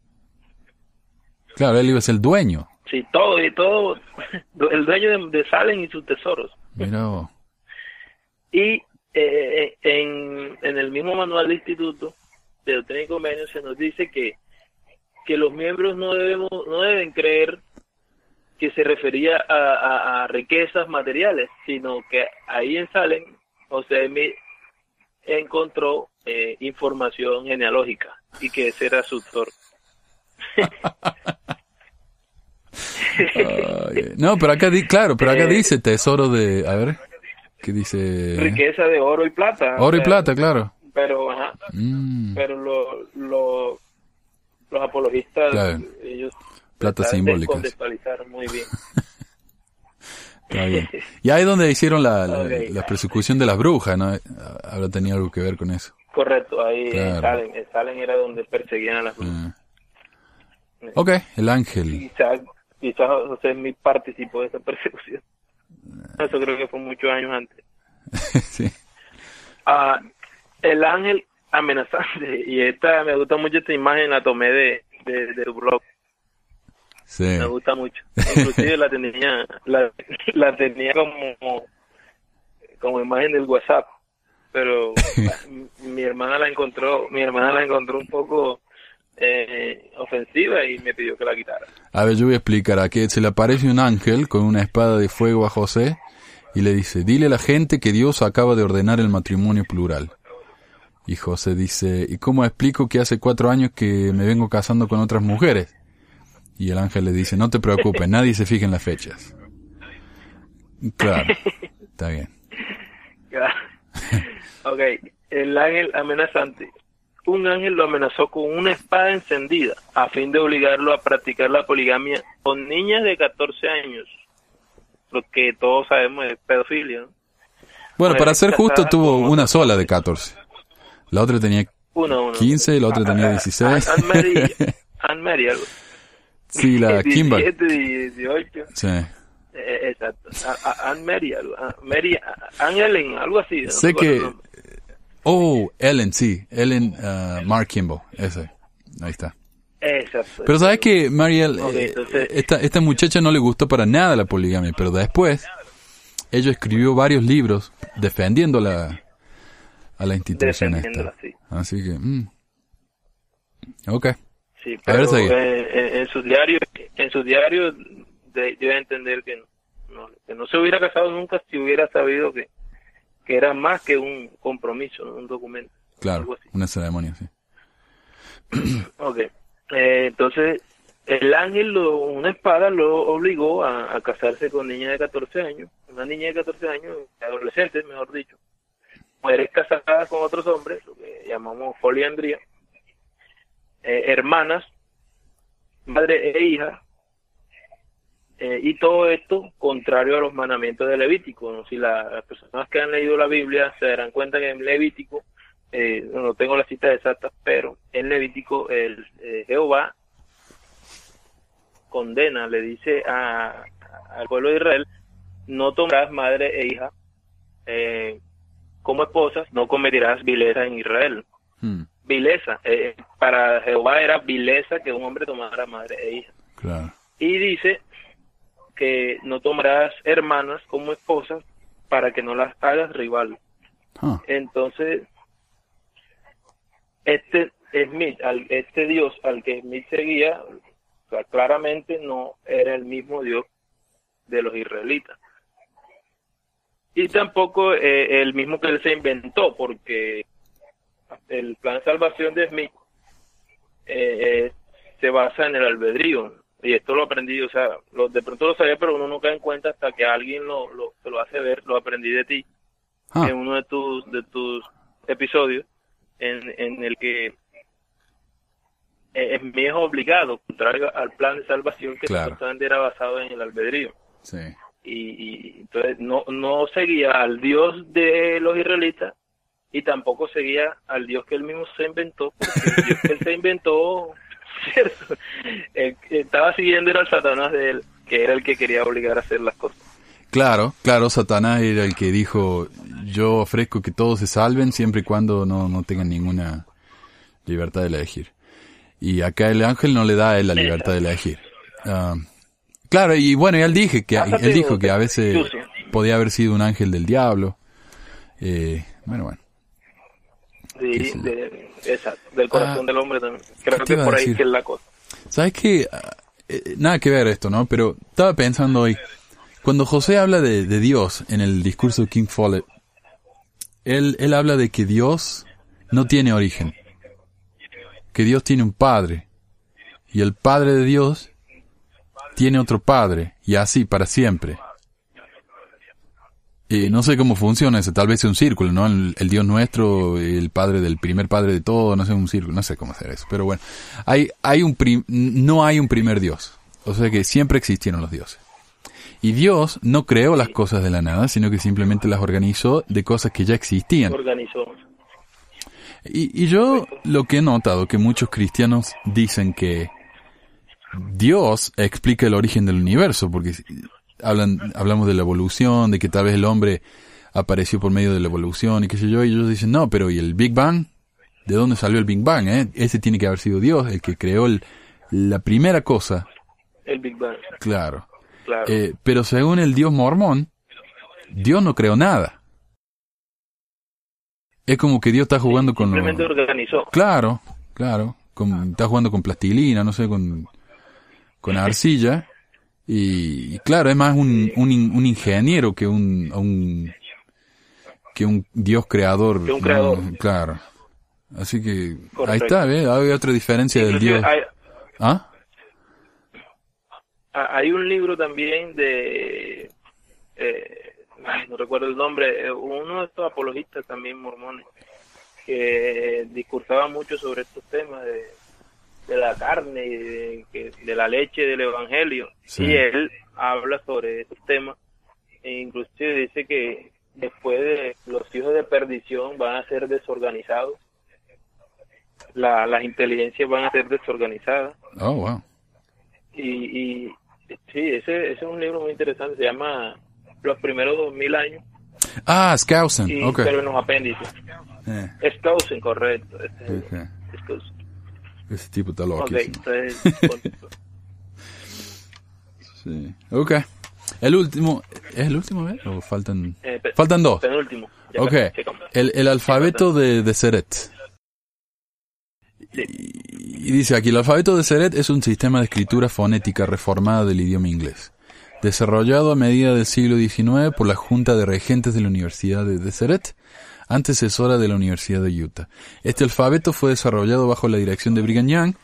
Claro, él iba a ser el dueño. Sí, todo y todo, el dueño de, de Salem y sus tesoros. Mira. Y eh, en, en el mismo manual de instituto de Doctrina y Convenios se nos dice que, que los miembros no debemos no deben creer que se refería a, a- a riquezas materiales, sino que ahí en Salem José Smith encontró eh, información genealógica y que ese era su autor. Ay, no, pero acá, di- claro, pero acá Eh, dice tesoro de, a ver, ¿qué dice? Riqueza de oro y plata. Oro y plata, claro. Pero, ajá, Mm, pero lo, lo- los apologistas, Claro. ellos Plata muy bien. está bien. Y ahí es donde hicieron la, la, Ok. la persecución de las brujas, ¿no? Habrá tenido algo que ver con eso. Correcto, ahí Claro. en Salem, en Salem era donde perseguían a las brujas. Ah. Ok, el ángel. Quizás quizás José Smith participó de esa persecución. Eso creo que fue muchos años antes. sí. Ah, el ángel amenazante, y esta me gusta mucho esta imagen, la tomé de, de, de tu blog, Sí. me gusta mucho. Inclusive la tenía, la, la tenía como, como imagen del WhatsApp, pero mi, hermana la encontró, mi hermana la encontró un poco eh, ofensiva y me pidió que la quitara. A ver, yo voy a explicar. Aquí se le aparece un ángel con una espada de fuego a José y le dice, dile a la gente que Dios acaba de ordenar el matrimonio plural. Y José dice, ¿y cómo explico que hace cuatro años que me vengo casando con otras mujeres? Y el ángel le dice, no te preocupes, nadie se fija en las fechas. Claro, está bien. ok, el ángel amenazante. Un ángel lo amenazó con una espada encendida a fin de obligarlo a practicar la poligamia con niñas de 14 años. Lo que todos sabemos es pedofilia. ¿no? Bueno, para ser justo tuvo una sola de 14. La otra tenía Uno, uno. 15 y la otra tenía 16. Anne Mary, Anne Mary, algo. Sí, la Kimball. 17, 18. Sí. Eh, exacto. A- a- Anne Mary, algo. Ah, Mary, Anne Ellen, algo así. no Sé que... Oh, Ellen, sí. Ellen ah, Mark Kimball. Ese. Ahí está. Exacto. Pero sabes que, Mariel, Ok, eh, entonces- esta, esta muchacha no le gustó para nada la poligamia, pero después ella escribió varios libros defendiendo la, a la institución esta. Sí. Así que, mm. ok. Sí, A ver, pero sigue. eh, en, sus diarios, en sus diarios de, dio a entender que no, que no se hubiera casado nunca si hubiera sabido que, que era más que un compromiso, ¿no? un documento. Claro, una ceremonia, sí. Ok. Eh, entonces, el ángel, lo- una espada, lo obligó a, a casarse con niña de 14 años, una niña de 14 años, adolescentes, mejor dicho, mujeres casadas con otros hombres, lo que llamamos poliandría, eh, hermanas, madre e hija, eh, y todo esto contrario a los mandamientos de Levítico. Si la- las personas que han leído la Biblia se darán cuenta que en Levítico, eh, no tengo las citas exactas, pero en Levítico el eh, Jehová condena, le dice a, al pueblo de Israel, no tomarás madre e hija como esposas, no cometerás vileza en Israel. Mm, Vileza, eh, para Jehová era vileza que un hombre tomara madre e hija. claro. Y dice que no tomarás hermanas como esposas para que no las hagas rival. Ah, Entonces, este Smith, al, este Dios al que Smith seguía, claramente no era el mismo Dios de los israelitas. Y tampoco eh, el mismo que él se inventó, porque el plan de salvación de Smith eh, eh, se basa en el albedrío. Y esto lo aprendí, o sea, lo, de pronto lo sabía, pero uno no cae en cuenta hasta que alguien lo, lo, te lo hace ver, lo aprendí de ti ah, en uno de tus de tus episodios en, en el que eh, me es obligado contrario al plan de salvación que Claro. supuestamente era basado en el albedrío sí. Y, y entonces no no seguía al Dios de los israelitas y tampoco seguía al Dios que él mismo se inventó el él se inventó cierto estaba siguiendo era el Satanás de él que era el que quería obligar a hacer las cosas Claro, claro, Satanás era el que dijo, yo ofrezco que todos se salven siempre y cuando no, no tengan ninguna libertad de elegir. Y acá el ángel no le da a él la libertad de elegir. Ah, claro, y bueno, él, dije que, Hasta él te- dijo que a veces podía haber sido un ángel del diablo. Eh, bueno, bueno. Sí, de, exacto, del corazón Ah, del hombre también. Creo ¿qué te que por ahí que es la cosa. ¿Sabes qué? Ah, eh, nada que ver esto, ¿no? Pero estaba pensando hoy, cuando José habla de, de Dios en el discurso de King Follett, él, él habla de que Dios no tiene origen, que Dios tiene un padre, y el padre de Dios tiene otro padre, y así para siempre. Y no sé cómo funciona eso, tal vez sea un círculo, ¿no? El, el Dios nuestro, el padre del primer padre de todo, no sé, un círculo, no sé cómo hacer eso. Pero bueno, hay, hay un prim- no hay un primer Dios. O sea que siempre existieron los dioses. Y Dios no creó las cosas de la nada, sino que simplemente las organizó de cosas que ya existían. Organizó. Y, y yo lo que he notado, que muchos cristianos dicen que Dios explica el origen del universo, porque hablan, hablamos de la evolución, de que tal vez el hombre apareció por medio de la evolución y qué sé yo, y ellos dicen, no, pero ¿y el Big Bang? ¿De dónde salió el Big Bang? Eh? Ese tiene que haber sido Dios, el que creó el- la primera cosa, El Big Bang. claro. Claro. Eh, pero según el Dios mormón, Dios no creó nada. Es como que Dios está jugando con... lo- Simplemente organizó. Claro, claro. Con, está jugando con plastilina, no sé, con, con arcilla. Y, y claro, es más un, un, un ingeniero que un, un que un dios creador. Que un ¿no? creador. Claro. Así que ahí está, ¿ves? Hay otra diferencia del dios. hay, ¿Ah? a- hay un libro también de eh, ay, no recuerdo el nombre eh, uno de estos apologistas también mormones que discursaba mucho sobre estos temas de, de la carne y de, de la leche del evangelio Sí. y él habla sobre estos temas e inclusive dice que después de los hijos de perdición van a ser desorganizados la, las inteligencias van a ser desorganizadas Oh, wow. y, y sí, ese, ese es un libro muy interesante, se llama Los primeros dos mil años, Ah, Skousen. Ok. pero en los apéndices. Eh, Skousen, correcto. Este. Skousen. Ese tipo está loquísimo. Sí. Ok. El último. ¿Es el último, eh? ¿O faltan? eh, Faltan dos. penúltimo. Ya Ok. El, el alfabeto de, de Seret. Sí. Y dice aquí, el alfabeto de Seret es un sistema de escritura fonética reformada del idioma inglés, desarrollado a medida del siglo XIX por la Junta de Regentes de la Universidad de Deseret, antecesora de la Universidad de Utah. Este alfabeto fue desarrollado bajo la dirección de Brigham Young,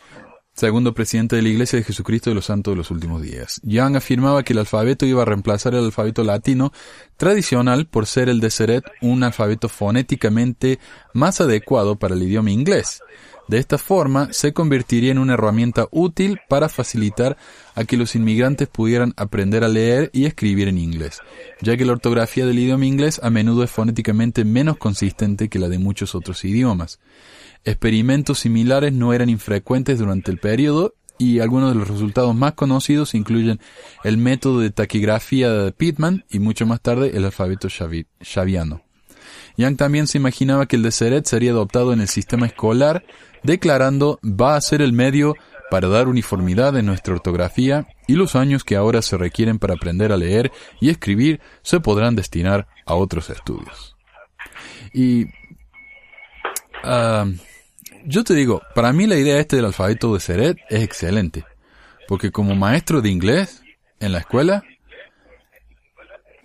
segundo presidente de la Iglesia de Jesucristo de los Santos de los Últimos Días. Young afirmaba que el alfabeto iba a reemplazar el alfabeto latino tradicional por ser el de Seret un alfabeto fonéticamente más adecuado para el idioma inglés. De esta forma, se convertiría en una herramienta útil para facilitar a que los inmigrantes pudieran aprender a leer y escribir en inglés, ya que la ortografía del idioma inglés a menudo es fonéticamente menos consistente que la de muchos otros idiomas. Experimentos similares no eran infrecuentes durante el periodo y algunos de los resultados más conocidos incluyen el método de taquigrafía de Pittman y mucho más tarde el alfabeto Xavi- xaviano. Young también se imaginaba que el de Seret sería adoptado en el sistema escolar, declarando va a ser el medio para dar uniformidad en nuestra ortografía y los años que ahora se requieren para aprender a leer y escribir se podrán destinar a otros estudios. Y ah, yo te digo, para mí la idea este del alfabeto de Seret es excelente, porque como maestro de inglés en la escuela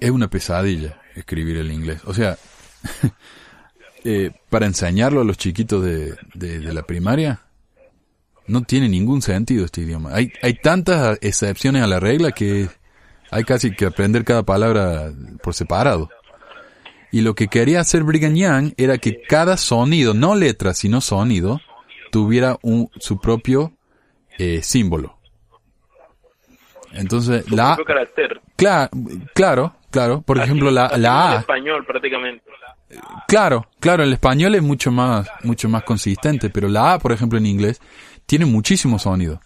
es una pesadilla escribir el inglés. O sea, eh, para enseñarlo a los chiquitos de, de, de la primaria, no tiene ningún sentido este idioma. Hay, hay tantas excepciones a la regla que hay casi que aprender cada palabra por separado. Y lo que quería hacer Brigham Young era que cada sonido, no letra, sino sonido, tuviera un, su propio eh, símbolo. Entonces, Su la propio carácter. Cla- claro, claro. Por Así- ejemplo, la, la en A. español prácticamente. Claro, claro, el español es mucho más, mucho más consistente, pero la A, por ejemplo, en inglés, tiene muchísimos sonidos.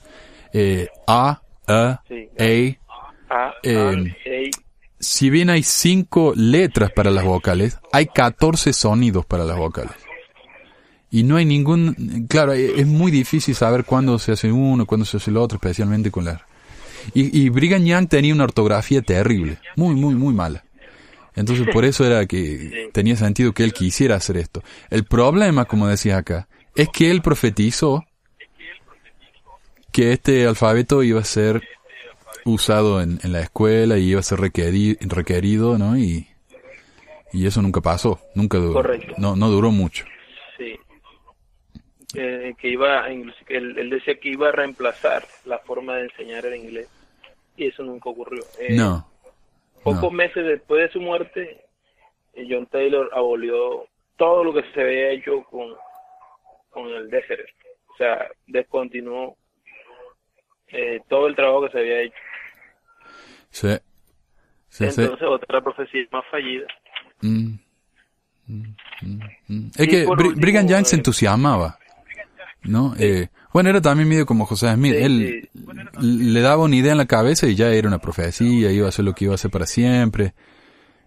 Eh, a, A, Sí. A. Eh, A, E, Si bien hay cinco letras para las vocales, hay 14 sonidos para las vocales. Y no hay ningún, claro, e- es muy difícil saber cuándo se hace uno, cuándo se hace el otro, especialmente con la... Y, y Brigham Young tenía una ortografía terrible, muy, muy, muy mala. Entonces por eso era que tenía sentido que él quisiera hacer esto. El problema, como decías acá, es que él profetizó que este alfabeto iba a ser usado en, en la escuela y iba a ser requeri- requerido, ¿no? Y, y eso nunca pasó, nunca duró, Correcto. no, no duró mucho. Eh, que iba, él, él decía que iba a reemplazar la forma de enseñar el inglés y eso nunca ocurrió. Eh, No, Pocos no. meses después de su muerte, eh, John Taylor abolió todo lo que se había hecho con, con el Deseret. O sea, descontinuó eh, todo el trabajo que se había hecho. Sí. Sí, sí. Entonces, otra profecía más fallida. Mm. Mm, mm. Es Y que último, Brigham Young se eh, entusiasmaba, ¿no? Eh, bueno, era también medio como José Smith. Sí, Él le daba una idea en la cabeza y ya era una profecía, iba a hacer lo que iba a hacer para siempre.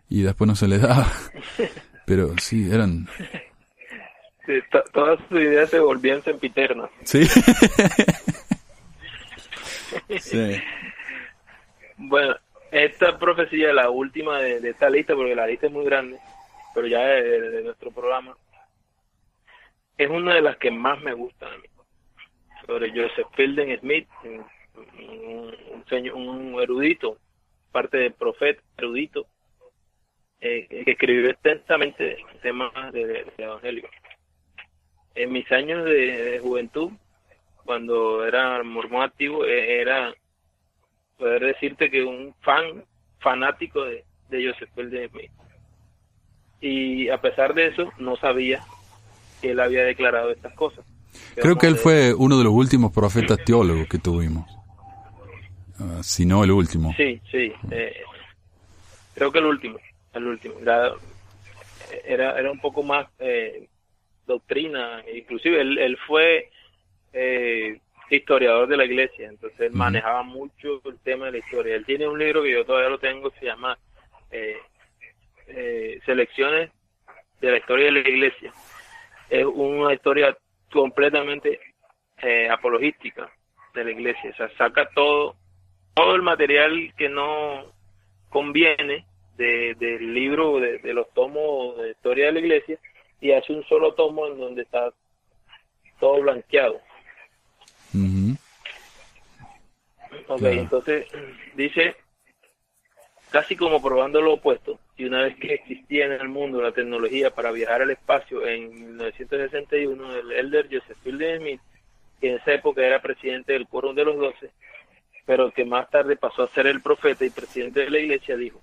Y después no se le daba. Pero sí, eran... Todas sus ideas se volvían sempiternas. Sí. sí. Bueno, esta profecía, la última de, de esta lista, porque la lista es muy grande, pero ya de, de- de nuestro programa, es una de las que más me gustan a mí. Sobre Joseph Fielding Smith, un, señor- un erudito, parte del profeta erudito, eh, que escribió extensamente temas de, evangelio. En mis años de, juventud, cuando era mormón activo, eh, era poder decirte que un fan fanático de, de Joseph Fielding Smith. Y a pesar de eso, no sabía que él había declarado estas cosas. Creo que él fue uno de los últimos profetas teólogos que tuvimos. Ah, si no el último. Sí, sí. eh, creo que el último. El último. Era, era, era un poco más eh, doctrina. Inclusive él, él fue eh, historiador de la iglesia. Entonces él manejaba mucho el tema de la historia. Él tiene un libro que yo todavía lo tengo, se llama eh, eh, Selecciones de la historia de la iglesia. Es una historia completamente eh, apologística de la iglesia. O sea, saca todo, todo el material que no conviene de- del libro, de, de los tomos de historia de la iglesia, y hace un solo tomo en donde está todo blanqueado. Ujú. Ok, Claro. entonces dice, casi como probando lo opuesto, y una vez que existía en el mundo la tecnología para viajar al espacio en 1961, el elder Joseph Fielding Smith, que en esa época era presidente del Quórum de los Doce, pero que más tarde pasó a ser el profeta y presidente de la iglesia, dijo,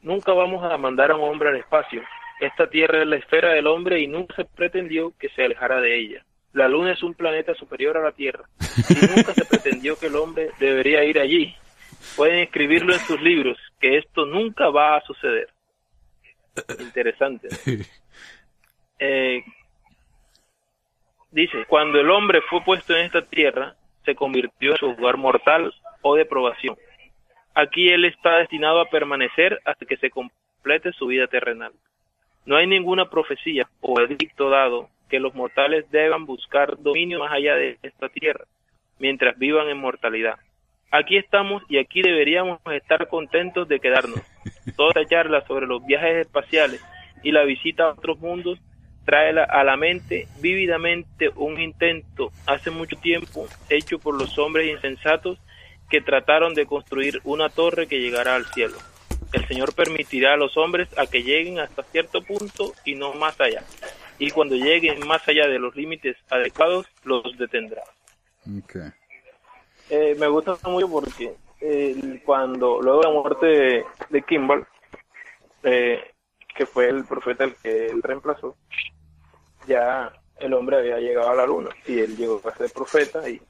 nunca vamos a mandar a un hombre al espacio. Esta tierra es la esfera del hombre y nunca se pretendió que se alejara de ella. La luna es un planeta superior a la Tierra y nunca se pretendió que el hombre debería ir allí. Pueden escribirlo en sus libros, que esto nunca va a suceder. Interesante. ¿no? Eh, dice, cuando el hombre fue puesto en esta tierra, se convirtió en su hogar mortal o de probación. Aquí él está destinado a permanecer hasta que se complete su vida terrenal. No hay ninguna profecía o edicto dado que los mortales deban buscar dominio más allá de esta tierra, mientras vivan en mortalidad. Aquí estamos y aquí deberíamos estar contentos de quedarnos. Toda esta charla sobre los viajes espaciales y la visita a otros mundos trae a la mente vívidamente un intento hace mucho tiempo hecho por los hombres insensatos que trataron de construir una torre que llegara al cielo. El Señor permitirá a los hombres a que lleguen hasta cierto punto y no más allá. Y cuando lleguen más allá de los límites adecuados, los detendrá. Ok. Eh, me gusta mucho porque eh, cuando luego de la muerte de, de Kimball, eh, que fue el profeta el que él reemplazó, ya el hombre había llegado a la luna y él llegó a ser profeta y,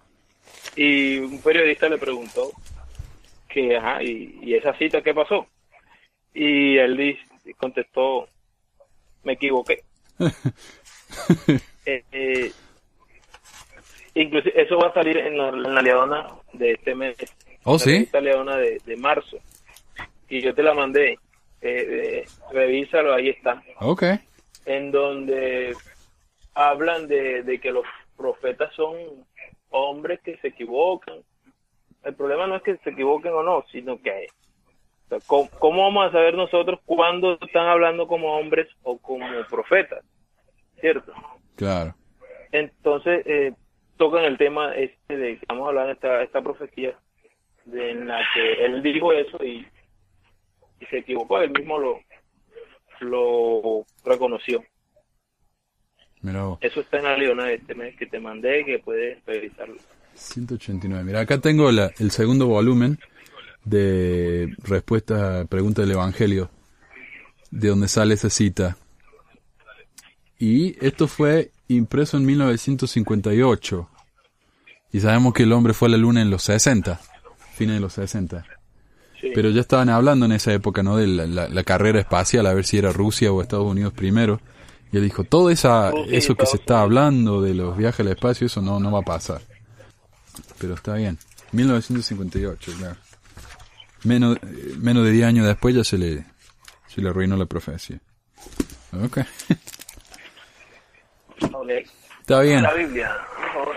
y un periodista le preguntó que, ajá, y, y esa cita qué pasó? Y él dice- contestó, me equivoqué. Eh, eh, inclusive eso va a salir en la, en la Leona de este mes. ¿Oh, sí? revista Leona de, de marzo. Y yo te la mandé. Eh, eh, revísalo, ahí está. Ok. En donde hablan de, de que los profetas son hombres que se equivocan. El problema no es que se equivoquen o no, sino que O sea, ¿cómo, cómo vamos a saber nosotros cuándo están hablando como hombres o como profetas? ¿Cierto? Claro. Entonces, eh, tocan el tema este de que vamos a hablar de esta, esta profecía de, en la que él dijo eso y, y se equivocó, él mismo lo, lo reconoció. Mira. Eso está en la leona de este mes que te mandé, que puedes revisarlo. 189. Mira, acá tengo la- el segundo volumen de respuesta a pregunta del Evangelio, de donde sale esa cita. Y esto fue impreso en 1958. Y sabemos que el hombre fue a la luna en los 60, fines de los 60. Sí. Pero ya estaban hablando en esa época, ¿no? De la, la- la carrera espacial, a ver si era Rusia o Estados Unidos primero. Y él dijo, todo esa, y eso que se está hablando de los viajes al espacio, eso no, no va a pasar. Pero está bien. 1958, claro. Menos, menos de 10 años después ya se le, se le arruinó la profecía. Ok. Está bien, La Biblia, por favor.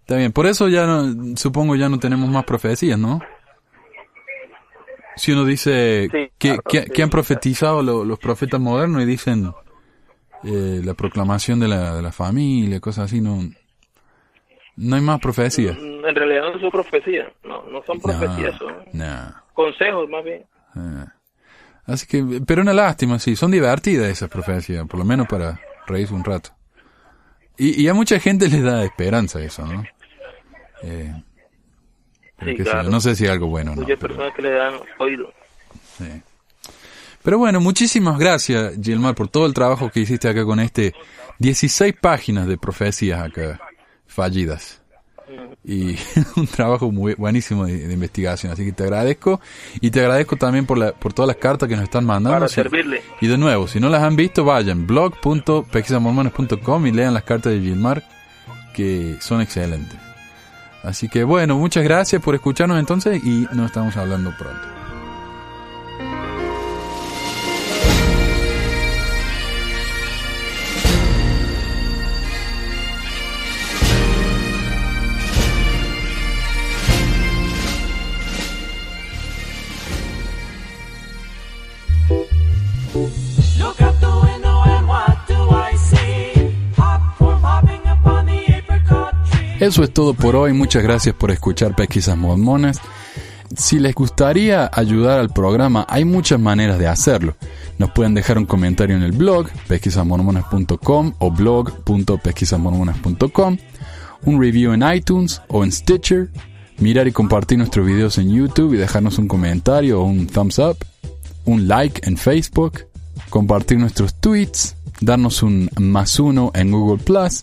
está bien. Por eso ya no, supongo ya no tenemos más profecías, ¿no? Si uno dice Sí, que, claro, que- sí. que han profetizado lo- los profetas modernos y dicen eh, la proclamación de la, de la familia, cosas así, no, no hay más profecías. Mm, En realidad no son profecías, no, no son profecías, son No, consejos más bien. Ah. Así que, pero una lástima, sí, son divertidas esas profecías, por lo menos para reírse un rato. Y, y a mucha gente les da esperanza eso, ¿no? Eh, pero Sí, claro. no sé si es algo bueno o no. Muchas pero- personas que le dan oído. sí. Pero bueno, muchísimas gracias, Gilmar, por todo el trabajo que hiciste acá con este 16 páginas de profecías acá fallidas. Y un trabajo muy buenísimo de, de investigación. Así que te agradezco. Y te agradezco también por, la, por todas las cartas que nos están mandando. Para servirle. Y de nuevo, si no las han visto, vayan blog.pesquisamormones.com y lean las cartas de Gilmar, que son excelentes. Así que bueno, muchas gracias por escucharnos entonces y nos estamos hablando pronto. Eso es todo por hoy. Muchas gracias por escuchar Pesquisas Mormonas. Si les gustaría ayudar al programa, hay muchas maneras de hacerlo. Nos pueden dejar un comentario en el blog pesquisasmormonas.com o blog.pesquisasmormonas.com, un review en iTunes o en Stitcher, mirar y compartir nuestros videos en YouTube y dejarnos un comentario o un thumbs up, un like en Facebook, compartir nuestros tweets, darnos un más uno en Google Plus,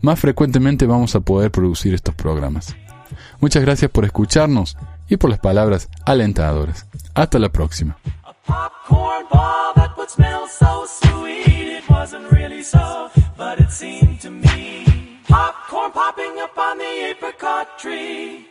más frecuentemente vamos a poder producir estos programas. Muchas gracias por escucharnos y por las palabras alentadoras. Hasta la próxima. Popcorn popping up on the apricot tree.